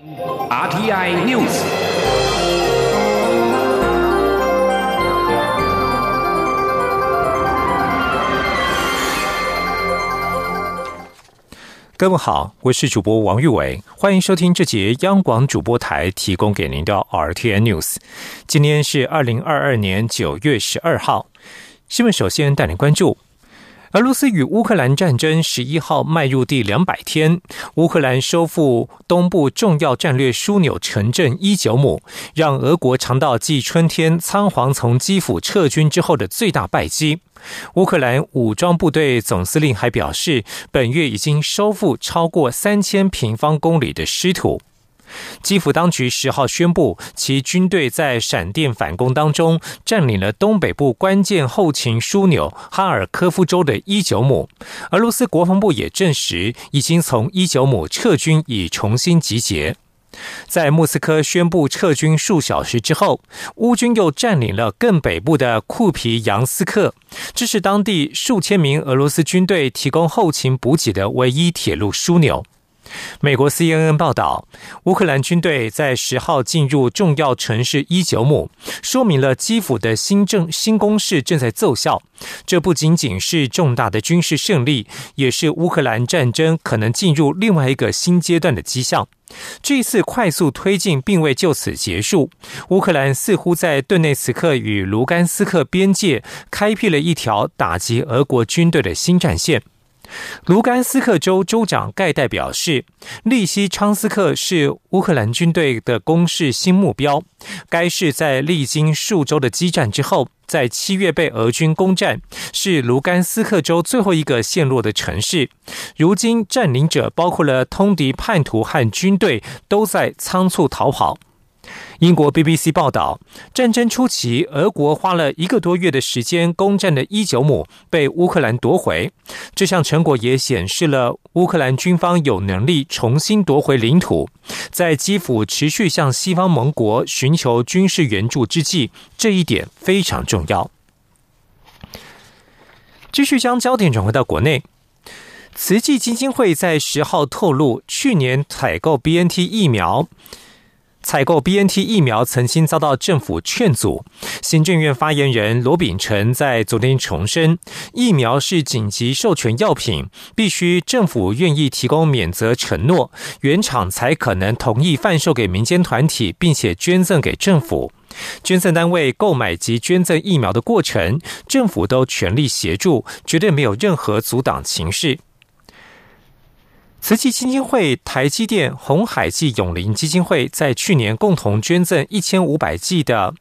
RTI News。各位好，我是主播王玉伟，欢迎收听这节央广主播台提供给您的 RTN News。今天是二零二二年九月十二号，新闻首先带您关注。俄罗斯与乌克兰战争十一号迈入第两百天，乌克兰收复东部重要战略枢纽城镇伊久姆，让俄国尝到继春天仓皇从基辅撤军之后的最大败绩。乌克兰武装部队总司令还表示，本月已经收复超过三千平方公里的失土。基辅当局十号宣布，其军队在闪电反攻当中占领了东北部关键后勤枢纽哈尔科夫州的伊久姆。俄罗斯国防部也证实，已经从伊久姆撤军，已重新集结。在莫斯科宣布撤军数小时之后，乌军又占领了更北部的库皮扬斯克，这是当地数千名俄罗斯军队提供后勤补给的唯一铁路枢纽。美国 CNN 报道，乌克兰军队在十号进入重要城市伊久姆，说明了基辅的新政新攻势正在奏效。这不仅仅是重大的军事胜利，也是乌克兰战争可能进入另外一个新阶段的迹象。这次快速推进并未就此结束，乌克兰似乎在顿内茨克与卢甘斯克边界开辟了一条打击俄国军队的新战线。卢甘斯克州州长盖代表示，利西昌斯克是乌克兰军队的攻势新目标。该市在历经数周的激战之后，在七月被俄军攻占，是卢甘斯克州最后一个陷落的城市。如今，占领者包括了通敌叛徒和军队，都在仓促逃跑。英国 BBC 报道，战争初期，俄国花了一个多月的时间攻占的伊久姆被乌克兰夺回。这项成果也显示了乌克兰军方有能力重新夺回领土。在基辅持续向西方盟国寻求军事援助之际，这一点非常重要。继续将焦点转回到国内，慈济基金会在十号透露，去年采购 BNT 疫苗。采购 B N T 疫苗曾经遭到政府劝阻。行政院发言人罗秉成在昨天重申，疫苗是紧急授权药品，必须政府愿意提供免责承诺，原厂才可能同意贩售给民间团体，并且捐赠给政府。捐赠单位购买及捐赠疫苗的过程，政府都全力协助，绝对没有任何阻挡情势。慈济基金会、台积电、红海暨永林基金会在去年共同捐赠一千五百 G 的。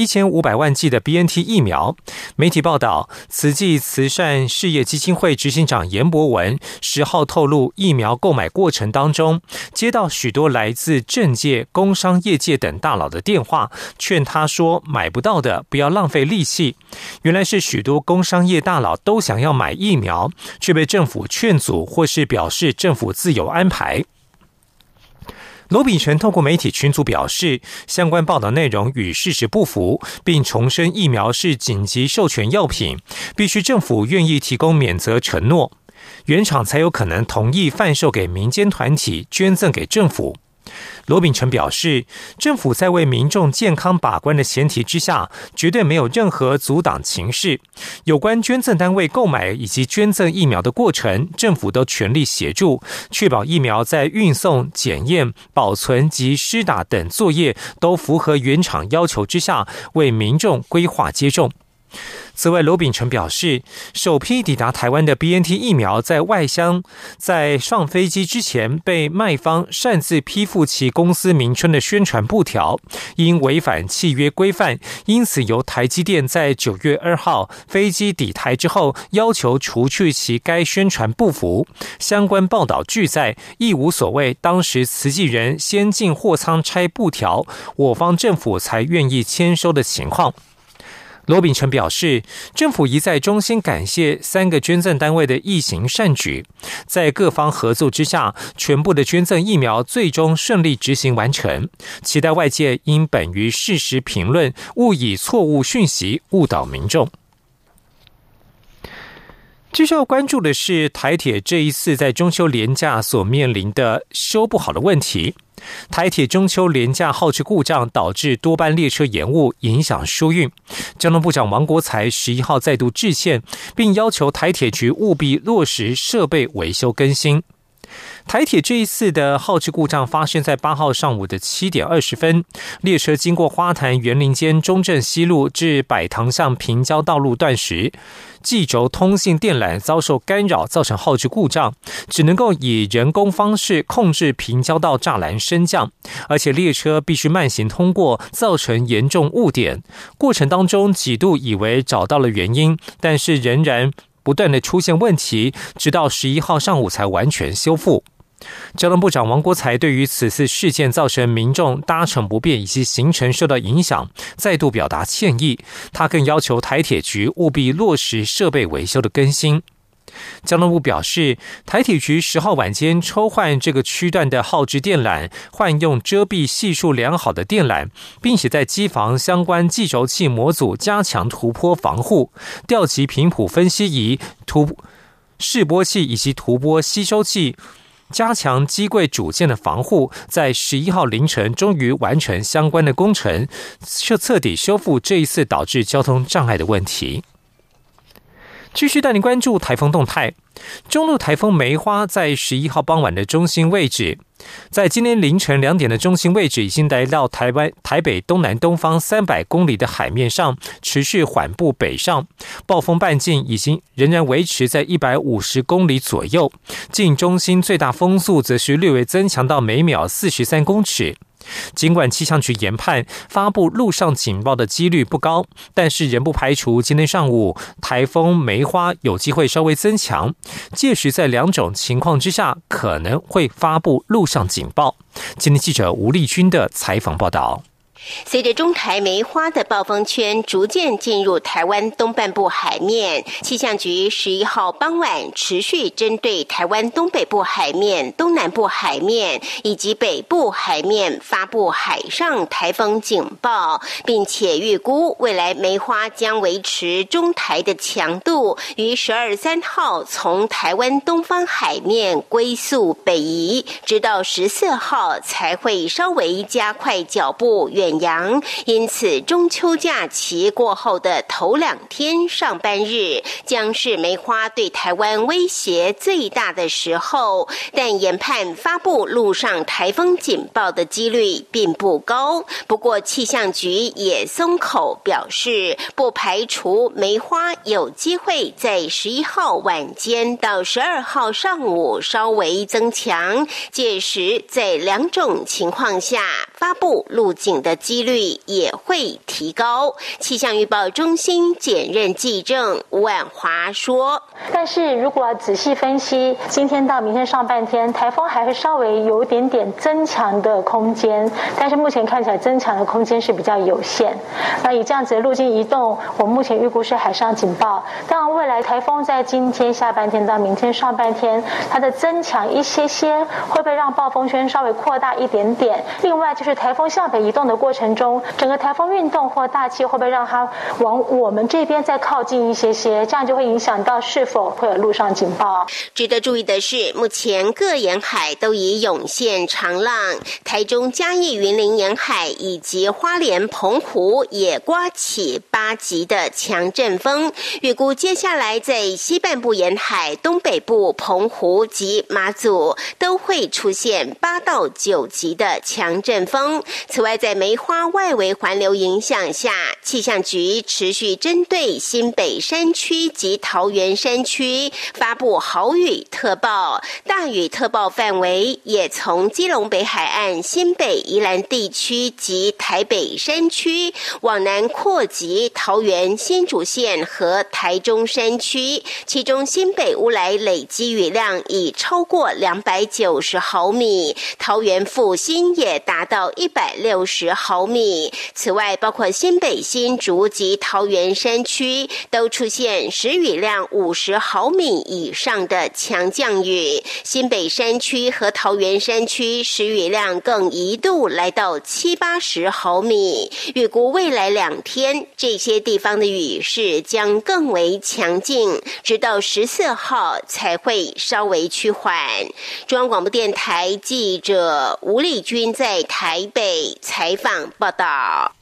一千五百万剂的 BNT 疫苗。媒体报道，慈济慈善事业基金会执行长严博文十号透露，疫苗购买过程当中，接到许多来自政界、工商业界等大佬的电话，劝他说买不到的不要浪费力气。原来是许多工商业大佬都想要买疫苗，却被政府劝阻，或是表示政府自有安排。罗炳成透过媒体群组表示，相关报道内容与事实不符，并重申疫苗是紧急授权药品，必须政府愿意提供免责承诺，原厂才有可能同意贩售给民间团体，捐赠给政府。罗秉成表示，政府在为民众健康把关的前提之下，绝对没有任何阻挡情势。有关捐赠单位购买以及捐赠疫苗的过程，政府都全力协助，确保疫苗在运送、检验、保存及施打等作业都符合原厂要求之下，为民众规划接种。此外，罗秉成表示，首批抵达台湾的 BNT 疫苗在外箱在上飞机之前被卖方擅自批复其公司名称的宣传布条，因违反契约规范，因此由台积电在九月二号飞机抵台之后要求除去其该宣传布幅。相关报道拒载，亦无所谓。当时慈济人先进货仓拆布条，我方政府才愿意签收的情况。罗秉成表示，政府一再衷心感谢三个捐赠单位的义行善举，在各方合作之下，全部的捐赠疫苗最终顺利执行完成。期待外界应本于事实评论，勿以错误讯息误导民众。继续要关注的是台铁这一次在中秋连假所面临的修不好的问题。台铁中秋连假耗制故障导致多班列车延误，影响疏运。交通部长王国才十一号再度致歉，并要求台铁局务必落实设备维修更新。台铁这一次的耗制故障发生在八号上午的七点二十分，列车经过花坛园林间中正西路至百塘巷平交道路段时，计轴通信电缆遭受干扰，造成耗制故障，只能够以人工方式控制平交道栅栏升降，而且列车必须慢行通过，造成严重误点。过程当中几度以为找到了原因，但是仍然不断的出现问题，直到十一号上午才完全修复。交通部长王国才对于此次事件造成民众搭乘不便以及行程受到影响，再度表达歉意。他更要求台铁局务必落实设备维修的更新。交通部表示，台铁局十号晚间抽换这个区段的耗制电缆，换用遮蔽系数良好的电缆，并且在机房相关计轴器模组加强突波防护，调集频谱分析仪、突示波器以及突波吸收器。加强机柜主件的防护，在十一号凌晨终于完成相关的工程，彻彻底修复这一次导致交通障碍的问题。继续带您关注台风动态。中路台风梅花在十一号傍晚的中心位置，在今天凌晨两点的中心位置已经来到台湾台北东南东方三百公里的海面上，持续缓步北上。暴风半径已经仍然维持在一百五十公里左右，近中心最大风速则是略微增强到每秒四十三公尺。尽管气象局研判发布陆上警报的几率不高，但是仍不排除今天上午台风梅花有机会稍微增强。届时在两种情况之下，可能会发布陆上警报。今天记者吴丽君的采访报道。随着中台梅花的暴风圈逐渐进入台湾东半部海面，气象局十一号傍晚持续针对台湾东北部海面、东南部海面以及北部海面发布海上台风警报，并且预估未来梅花将维持中台的强度，于十二三号从台湾东方海面归宿北移，直到十四号才会稍微加快脚步远。阳，因此中秋假期过后的头两天上班日将是梅花对台湾威胁最大的时候。但研判发布陆上台风警报的几率并不高。不过气象局也松口表示，不排除梅花有机会在十一号晚间到十二号上午稍微增强，届时在两种情况下发布路径的。几率也会提高。气象预报中心检任记正吴婉华说：“但是如果仔细分析，今天到明天上半天，台风还会稍微有一点点增强的空间，但是目前看起来增强的空间是比较有限。那以这样子的路径移动，我目前预估是海上警报。当然，未来台风在今天下半天到明天上半天，它的增强一些些，会不会让暴风圈稍微扩大一点点？另外，就是台风向北移动的过。”过程中，整个台风运动或大气会不会让它往我们这边再靠近一些些？这样就会影响到是否会有陆上警报。值得注意的是，目前各沿海都已涌现长浪，台中嘉义云林沿海以及花莲澎湖也刮起八级的强阵风。预估接下来在西半部沿海、东北部澎湖及马祖都会出现八到九级的强阵风。此外，在梅花外围环流影响下，气象局持续针对新北山区及桃园山区发布豪雨特报，大雨特报范围也从基隆北海岸、新北宜兰地区及台北山区往南扩及桃园新竹县和台中山区，其中新北乌来累积雨量已超过两百九十毫米，桃园复兴也达到一百六十毫。毫米。此外，包括新北、新竹及桃园山区都出现时雨量五十毫米以上的强降雨。新北山区和桃园山区时雨量更一度来到七八十毫米。预估未来两天这些地方的雨势将更为强劲，直到十四号才会稍微趋缓。中央广播电台记者吴丽君在台北采访报道。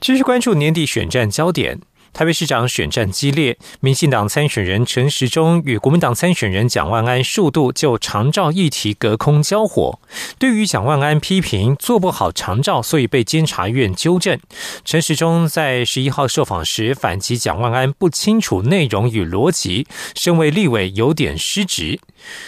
继续关注年底选战焦点。台北市长选战激烈，民进党参选人陈时中与国民党参选人蒋万安数度就长照议题隔空交火。对于蒋万安批评做不好长照，所以被监察院纠正。陈时中在十一号受访时反击蒋万安不清楚内容与逻辑，身为立委有点失职。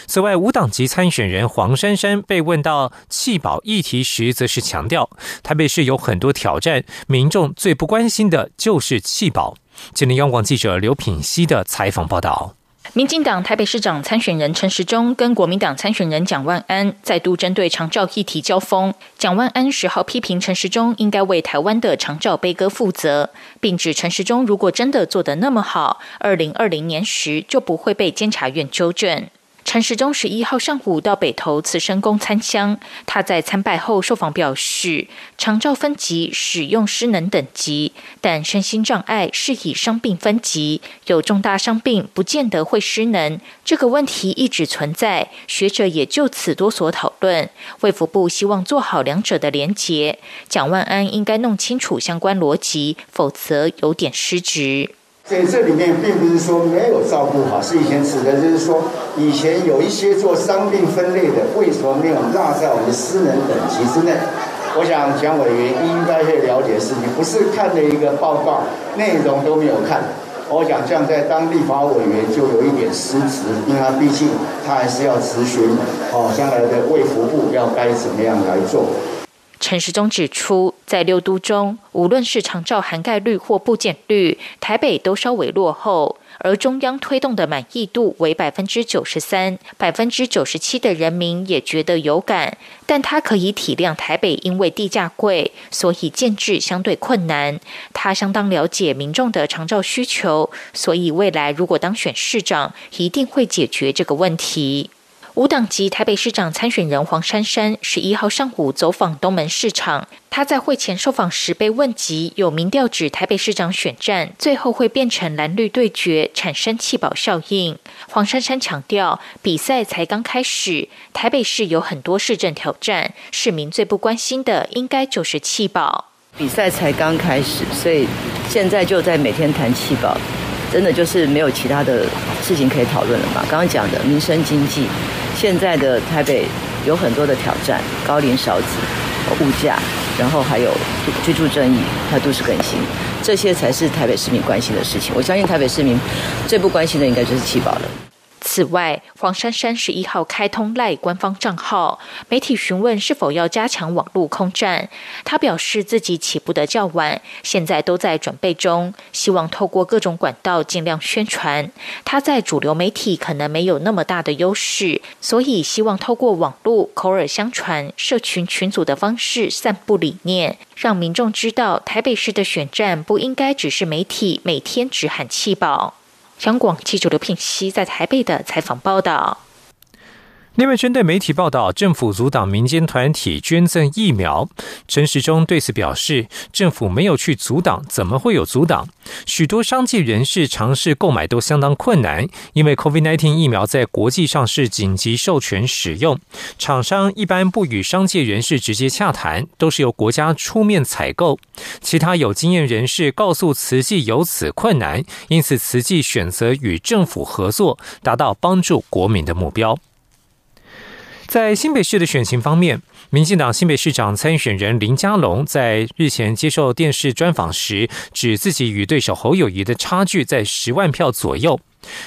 此外，无党籍参选人黄珊珊被问到弃保议题时，则是强调台北市有很多挑战，民众最不关心的就是弃保。今天央广记者刘品熙的采访报道：民进党台北市长参选人陈时中跟国民党参选人蒋万安再度针对长照议题交锋。蒋万安十号批评陈时中应该为台湾的长照悲歌负责，并指陈时中如果真的做得那么好，二零二零年时就不会被监察院纠正。陈时中十一号上午到北投慈生宫参香，他在参拜后受访表示，长照分级使用失能等级，但身心障碍是以伤病分级，有重大伤病不见得会失能，这个问题一直存在，学者也就此多所讨论。卫福部希望做好两者的连结，蒋万安应该弄清楚相关逻辑，否则有点失职。所以这里面并不是说没有照顾好，是以前指的就是说，以前有一些做伤病分类的，为什么没有纳在我们私人等级之内？我想蒋委员应该会了解事情，不是看了一个报告，内容都没有看。我想这样在当立法委员就有一点失职，因为他毕竟他还是要咨询哦，将来的卫福部要该怎么样来做。陈时中指出，在六都中，无论是长照涵盖率或部件率，台北都稍微落后。而中央推动的满意度为百分之九十三，百分之九十七的人民也觉得有感。但他可以体谅台北因为地价贵，所以建制相对困难。他相当了解民众的长照需求，所以未来如果当选市长，一定会解决这个问题。无党籍台北市长参选人黄珊珊十一号上午走访东门市场，他在会前受访时被问及有民调指台北市长选战最后会变成蓝绿对决，产生弃保效应。黄珊珊强调，比赛才刚开始，台北市有很多市政挑战，市民最不关心的应该就是弃保。比赛才刚开始，所以现在就在每天谈弃保，真的就是没有其他的事情可以讨论了嘛？刚刚讲的民生经济。现在的台北有很多的挑战，高龄少子、物价，然后还有居住正义、还有都市更新，这些才是台北市民关心的事情。我相信台北市民最不关心的，应该就是七宝了。此外，黄珊珊十一号开通赖官方账号，媒体询问是否要加强网络空战，他表示自己起步的较晚，现在都在准备中，希望透过各种管道尽量宣传。他在主流媒体可能没有那么大的优势，所以希望透过网络口耳相传、社群群组的方式散布理念，让民众知道台北市的选战不应该只是媒体每天只喊气保。香港记者刘品熙在台北的采访报道。另外，针对媒体报道政府阻挡民间团体捐赠疫苗，陈时中对此表示，政府没有去阻挡，怎么会有阻挡？许多商界人士尝试购买都相当困难，因为 COVID-19 疫苗在国际上是紧急授权使用，厂商一般不与商界人士直接洽谈，都是由国家出面采购。其他有经验人士告诉慈济有此困难，因此慈济选择与政府合作，达到帮助国民的目标。在新北市的选情方面，民进党新北市长参选人林佳龙在日前接受电视专访时，指自己与对手侯友谊的差距在十万票左右。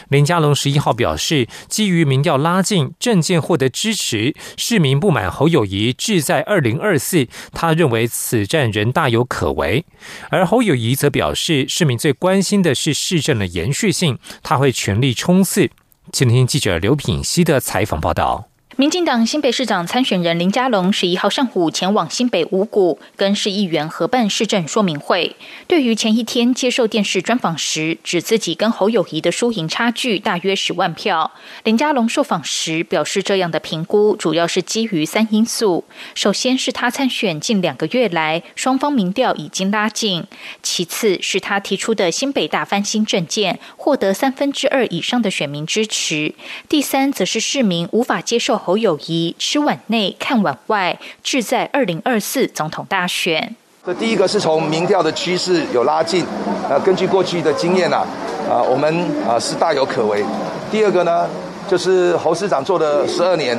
林佳龙十一号表示，基于民调拉近，政见获得支持，市民不满侯友谊志在二零二四，他认为此战仍大有可为。而侯友谊则表示，市民最关心的是市政的延续性，他会全力冲刺。请听记者刘品熙的采访报道。民进党新北市长参选人林佳龙十一号上午前往新北五股，跟市议员合办市政说明会。对于前一天接受电视专访时，指自己跟侯友谊的输赢差距大约十万票，林佳龙受访时表示，这样的评估主要是基于三因素：首先是他参选近两个月来，双方民调已经拉近；其次是他提出的新北大翻新政见获得三分之二以上的选民支持；第三则是市民无法接受。侯友谊吃碗内看碗外，志在二零二四总统大选。这第一个是从民调的趋势有拉近，啊，根据过去的经验呐，啊，我们啊是大有可为。第二个呢，就是侯市长做了十二年，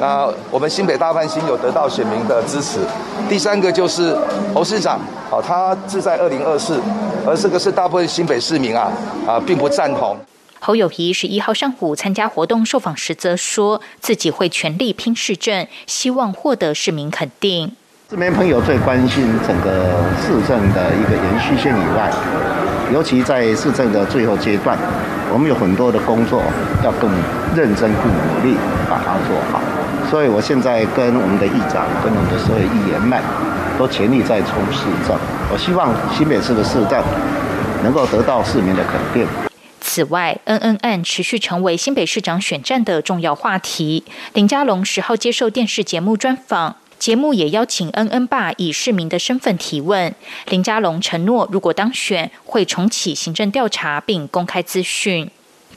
啊，我们新北大翻新有得到选民的支持。第三个就是侯市长，啊，他志在二零二四，而这个是大部分新北市民啊啊并不赞同。侯友谊十一号上午参加活动受访时，则说自己会全力拼市政，希望获得市民肯定。市民朋友最关心整个市政的一个延续性以外，尤其在市政的最后阶段，我们有很多的工作要更认真、更努力把它做好。所以我现在跟我们的议长、跟我们的所有议员们，都全力在冲市政。我希望新北市的市政能够得到市民的肯定。此外，恩恩案持续成为新北市长选战的重要话题。林佳龙十号接受电视节目专访，节目也邀请恩恩爸以市民的身份提问。林佳龙承诺，如果当选，会重启行政调查并公开资讯。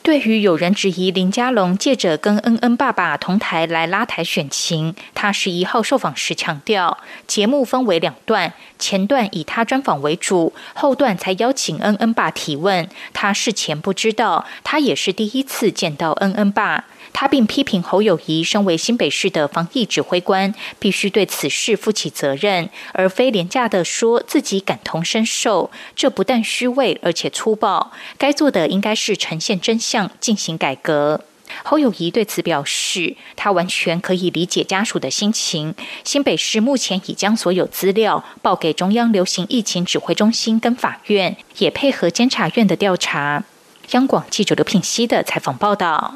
对于有人质疑林佳龙借着跟恩恩爸爸同台来拉台选情，他十一号受访时强调，节目分为两段，前段以他专访为主，后段才邀请恩恩爸提问。他事前不知道，他也是第一次见到恩恩爸。他并批评侯友谊身为新北市的防疫指挥官，必须对此事负起责任，而非廉价的说自己感同身受。这不但虚伪，而且粗暴。该做的应该是呈现真相，进行改革。侯友谊对此表示，他完全可以理解家属的心情。新北市目前已将所有资料报给中央流行疫情指挥中心跟法院，也配合监察院的调查。央广记者刘品熙的采访报道。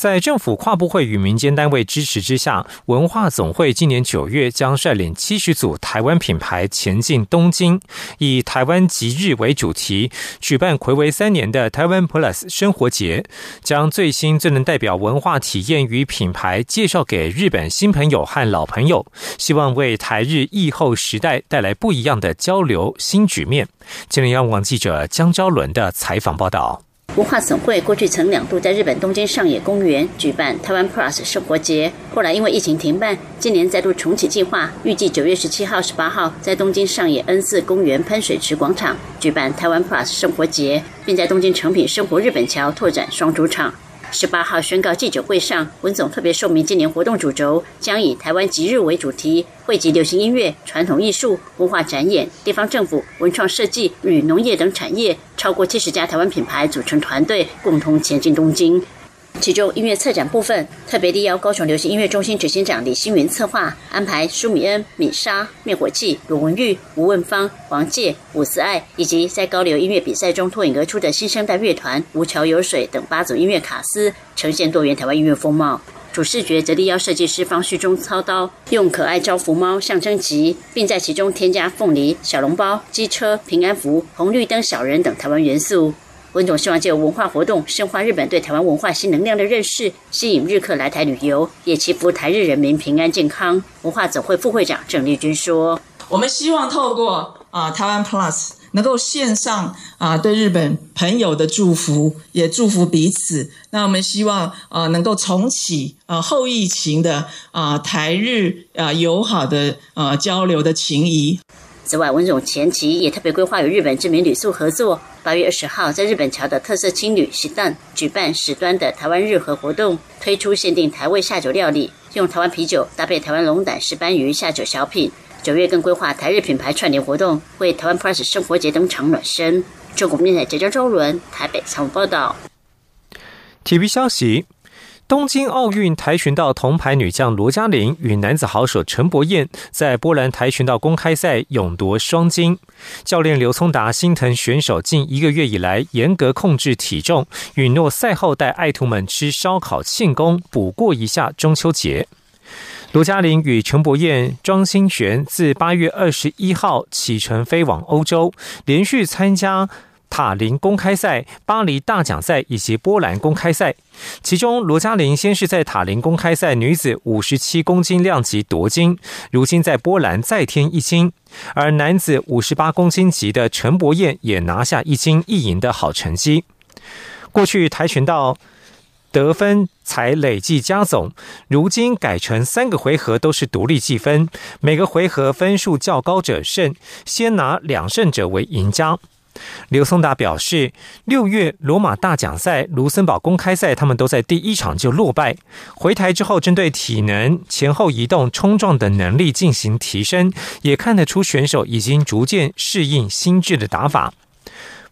在政府跨部会与民间单位支持之下，文化总会今年九月将率领七十组台湾品牌前进东京，以台湾吉日为主题，举办魁违三年的台湾 Plus 生活节，将最新最能代表文化体验与品牌介绍给日本新朋友和老朋友，希望为台日疫后时代带来不一样的交流新局面。今天央网记者江昭伦的采访报道。文化总会过去曾两度在日本东京上野公园举办台湾 Plus 生活节，后来因为疫情停办，今年再度重启计划，预计九月十七号、十八号在东京上野 N 四公园喷水池广场举办台湾 Plus 生活节，并在东京成品生活日本桥拓展双主场。十八号宣告记者会上，文总特别说明，今年活动主轴将以台湾吉日为主题，汇集流行音乐、传统艺术、文化展演、地方政府、文创设计与农业等产业，超过七十家台湾品牌组成团队，共同前进东京。其中音乐策展部分，特别力邀高雄流行音乐中心执行长李星云策划安排舒米恩、米莎、灭火器、罗文玉、吴问芳、王介、伍思爱，以及在高流音乐比赛中脱颖而出的新生代乐团吴桥有水等八组音乐卡司，呈现多元台湾音乐风貌。主视觉则力邀设计师方旭中操刀，用可爱招福猫象征吉，并在其中添加凤梨、小笼包、机车、平安符、红绿灯小人等台湾元素。温总希望借文化活动深化日本对台湾文化新能量的认识，吸引日客来台旅游，也祈福台日人民平安健康。文化总会副会长郑丽君说：“我们希望透过啊台湾 Plus 能够线上啊对日本朋友的祝福，也祝福彼此。那我们希望啊能够重启啊后疫情的啊台日啊友好的啊交流的情谊。”此外，文总前期也特别规划与日本知名旅宿合作，八月二十号在日本桥的特色青旅喜蛋举办史端的台湾日和活动，推出限定台味下酒料理，用台湾啤酒搭配台湾龙胆石斑鱼下酒小品。九月更规划台日品牌串联活动，为台湾 Plus 生活节登场暖身。中国面台浙江周伦台北采访报道。体育消息。东京奥运跆拳道铜牌女将罗嘉玲与男子好手陈柏燕在波兰跆拳道公开赛勇夺双金。教练刘聪达心疼选手近一个月以来严格控制体重，允诺赛后带爱徒们吃烧烤庆功，补过一下中秋节。罗嘉玲与陈柏燕、庄心璇自八月二十一号启程飞往欧洲，连续参加。塔林公开赛、巴黎大奖赛以及波兰公开赛，其中罗嘉玲先是在塔林公开赛女子五十七公斤量级夺金，如今在波兰再添一金；而男子五十八公斤级的陈柏燕也拿下一金一银的好成绩。过去跆拳道得分才累计加总，如今改成三个回合都是独立计分，每个回合分数较高者胜，先拿两胜者为赢家。刘松达表示，六月罗马大奖赛、卢森堡公开赛，他们都在第一场就落败。回台之后，针对体能、前后移动、冲撞等能力进行提升，也看得出选手已经逐渐适应新制的打法。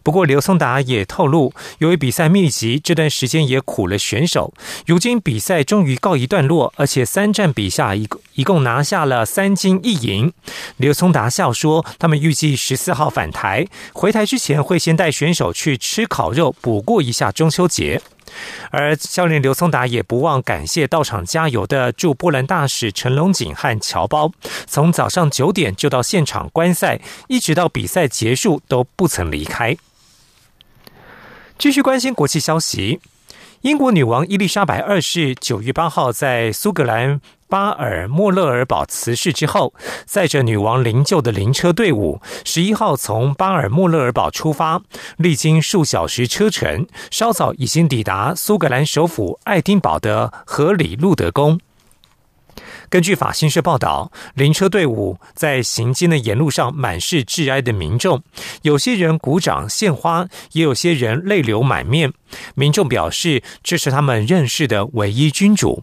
不过，刘松达也透露，由于比赛密集，这段时间也苦了选手。如今比赛终于告一段落，而且三战比下，一共一共拿下了三金一银。刘松达笑说，他们预计十四号返台，回台之前会先带选手去吃烤肉，补过一下中秋节。而教练刘松达也不忘感谢到场加油的驻波兰大使陈龙锦和侨胞，从早上九点就到现场观赛，一直到比赛结束都不曾离开。继续关心国际消息，英国女王伊丽莎白二世九月八号在苏格兰巴尔莫勒尔堡辞世之后，载着女王灵柩的灵车队伍十一号从巴尔莫勒尔堡出发，历经数小时车程，稍早已经抵达苏格兰首府爱丁堡的荷里路德宫。根据法新社报道，灵车队伍在行经的沿路上满是致哀的民众，有些人鼓掌献花，也有些人泪流满面。民众表示，这是他们认识的唯一君主。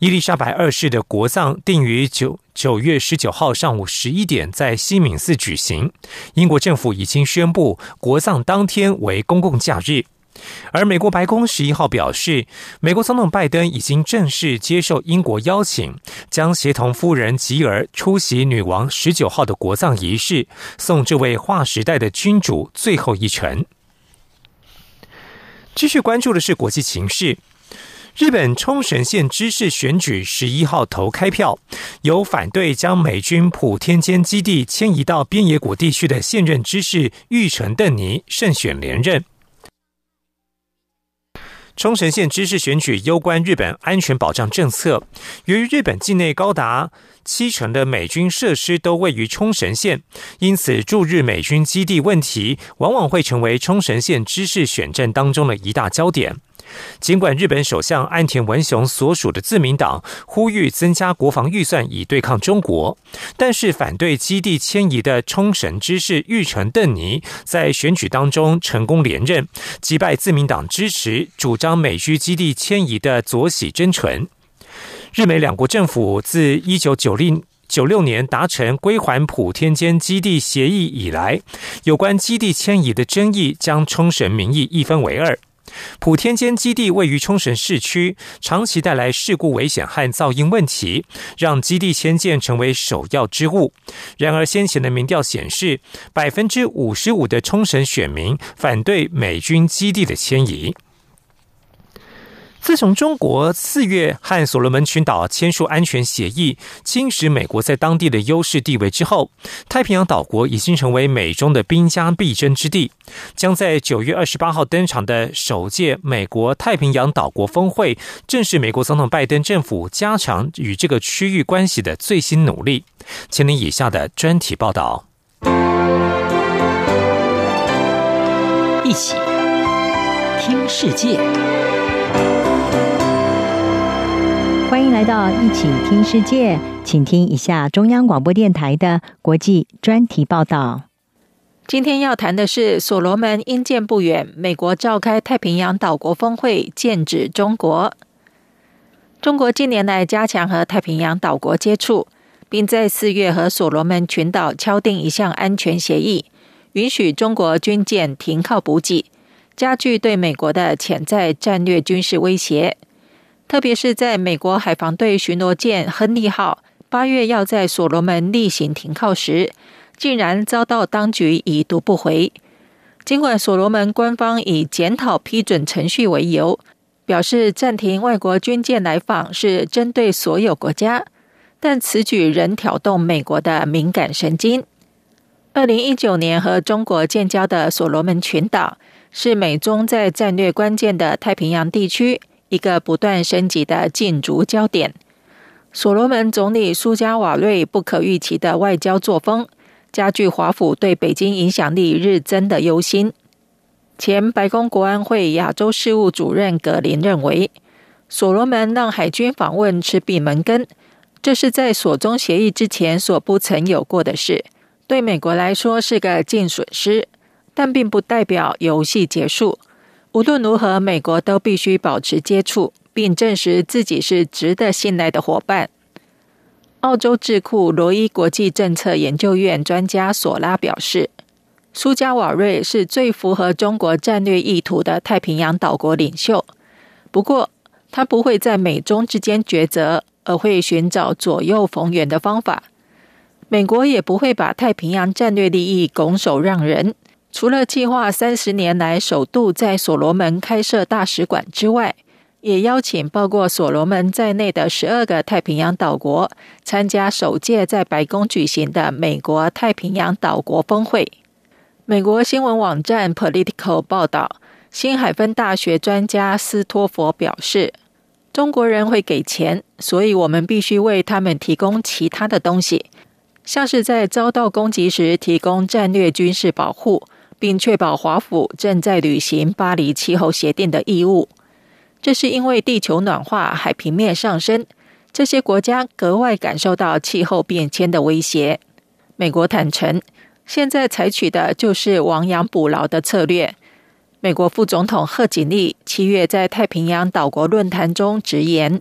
伊丽莎白二世的国葬定于九九月十九号上午十一点在西敏寺举行。英国政府已经宣布国葬当天为公共假日。而美国白宫十一号表示，美国总统拜登已经正式接受英国邀请，将协同夫人吉尔出席女王十九号的国葬仪式，送这位划时代的君主最后一程。继续关注的是国际情势，日本冲绳县知事选举十一号投开票，有反对将美军普天间基地迁移到边野古地区的现任知事玉成邓尼胜选连任。冲绳县知事选举攸关日本安全保障政策。由于日本境内高达七成的美军设施都位于冲绳县，因此驻日美军基地问题往往会成为冲绳县知事选战当中的一大焦点。尽管日本首相岸田文雄所属的自民党呼吁增加国防预算以对抗中国，但是反对基地迁移的冲绳知事玉成邓尼在选举当中成功连任，击败自民党支持主张美军基地迁移的佐喜真纯。日美两国政府自一九九零九六年达成归还普天间基地协议以来，有关基地迁移的争议将冲绳民意一分为二。普天间基地位于冲绳市区，长期带来事故危险和噪音问题，让基地迁建成为首要之务。然而，先前的民调显示，百分之五十五的冲绳选民反对美军基地的迁移。自从中国四月和所罗门群岛签署安全协议，侵蚀美国在当地的优势地位之后，太平洋岛国已经成为美中的兵家必争之地。将在九月二十八号登场的首届美国太平洋岛国峰会，正是美国总统拜登政府加强与这个区域关系的最新努力。请您以下的专题报道，一起听世界。欢迎来到一起听世界，请听一下中央广播电台的国际专题报道。今天要谈的是所罗门因见不远，美国召开太平洋岛国峰会，剑指中国。中国近年来加强和太平洋岛国接触，并在四月和所罗门群岛敲定一项安全协议，允许中国军舰停靠补给，加剧对美国的潜在战略军事威胁。特别是在美国海防队巡逻舰“亨利号”八月要在所罗门例行停靠时，竟然遭到当局已读不回。尽管所罗门官方以检讨批准程序为由。表示暂停外国军舰来访是针对所有国家，但此举仍挑动美国的敏感神经。二零一九年和中国建交的所罗门群岛是美中在战略关键的太平洋地区一个不断升级的竞逐焦点。所罗门总理苏加瓦瑞不可预期的外交作风，加剧华府对北京影响力日增的忧心。前白宫国安会亚洲事务主任葛林认为，所罗门让海军访问吃闭门羹，这是在所中协议之前所不曾有过的事，对美国来说是个净损失，但并不代表游戏结束。无论如何，美国都必须保持接触，并证实自己是值得信赖的伙伴。澳洲智库罗伊国际政策研究院专家索拉表示。苏加瓦瑞是最符合中国战略意图的太平洋岛国领袖，不过他不会在美中之间抉择，而会寻找左右逢源的方法。美国也不会把太平洋战略利益拱手让人。除了计划三十年来首度在所罗门开设大使馆之外，也邀请包括所罗门在内的十二个太平洋岛国参加首届在白宫举行的美国太平洋岛国峰会。美国新闻网站 Political 报道，新海芬大学专家斯托佛表示：“中国人会给钱，所以我们必须为他们提供其他的东西，像是在遭到攻击时提供战略军事保护，并确保华府正在履行巴黎气候协定的义务。这是因为地球暖化、海平面上升，这些国家格外感受到气候变迁的威胁。”美国坦诚。现在采取的就是亡羊补牢的策略。美国副总统贺锦丽七月在太平洋岛国论坛中直言：“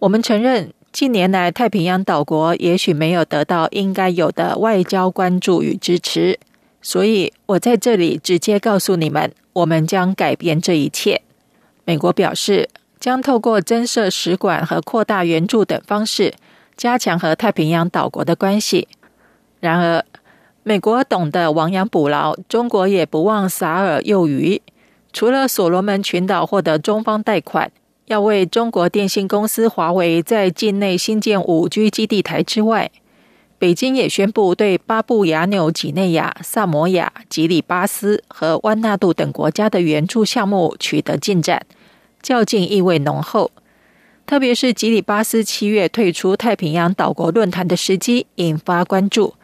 我们承认近年来太平洋岛国也许没有得到应该有的外交关注与支持，所以我在这里直接告诉你们，我们将改变这一切。”美国表示将透过增设使馆和扩大援助等方式，加强和太平洋岛国的关系。然而，美国懂得亡羊补牢，中国也不忘撒饵诱鱼。除了所罗门群岛获得中方贷款，要为中国电信公司华为在境内新建五 G 基地台之外，北京也宣布对巴布亚纽几内亚、萨摩亚、吉里巴斯和万纳杜等国家的援助项目取得进展，较劲意味浓厚。特别是吉里巴斯七月退出太平洋岛国论坛的时机引发关注。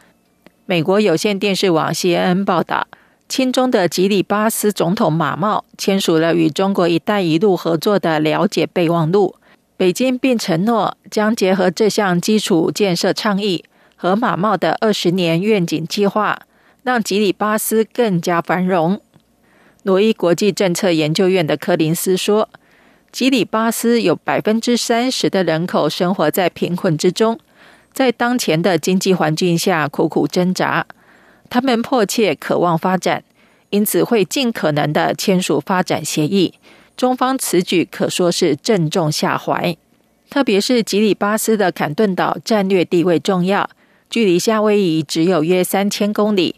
美国有线电视网 CNN 报道，亲中的吉里巴斯总统马茂签署了与中国“一带一路”合作的了解备忘录。北京并承诺将结合这项基础建设倡议和马茂的二十年愿景计划，让吉里巴斯更加繁荣。罗伊国际政策研究院的柯林斯说，吉里巴斯有百分之三十的人口生活在贫困之中。在当前的经济环境下苦苦挣扎，他们迫切渴望发展，因此会尽可能的签署发展协议。中方此举可说是正中下怀，特别是吉里巴斯的坎顿岛战略地位重要，距离夏威夷只有约三千公里，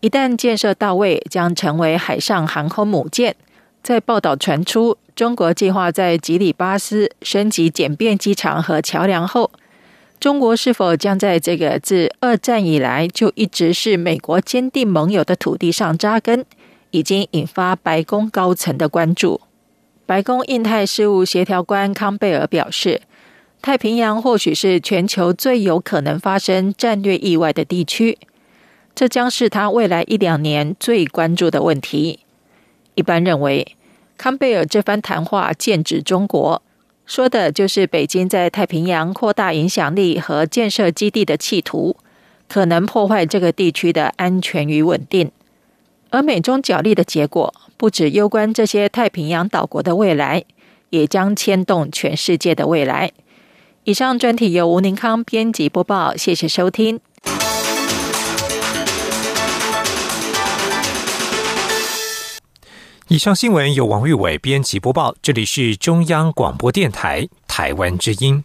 一旦建设到位，将成为海上航空母舰。在报道传出中国计划在吉里巴斯升级简便机场和桥梁后。中国是否将在这个自二战以来就一直是美国坚定盟友的土地上扎根，已经引发白宫高层的关注。白宫印太事务协调官康贝尔表示，太平洋或许是全球最有可能发生战略意外的地区，这将是他未来一两年最关注的问题。一般认为，康贝尔这番谈话剑指中国。说的就是北京在太平洋扩大影响力和建设基地的企图，可能破坏这个地区的安全与稳定。而美中角力的结果，不止攸关这些太平洋岛国的未来，也将牵动全世界的未来。以上专题由吴宁康编辑播报，谢谢收听。以上新闻由王玉伟编辑播报，这里是中央广播电台台湾之音。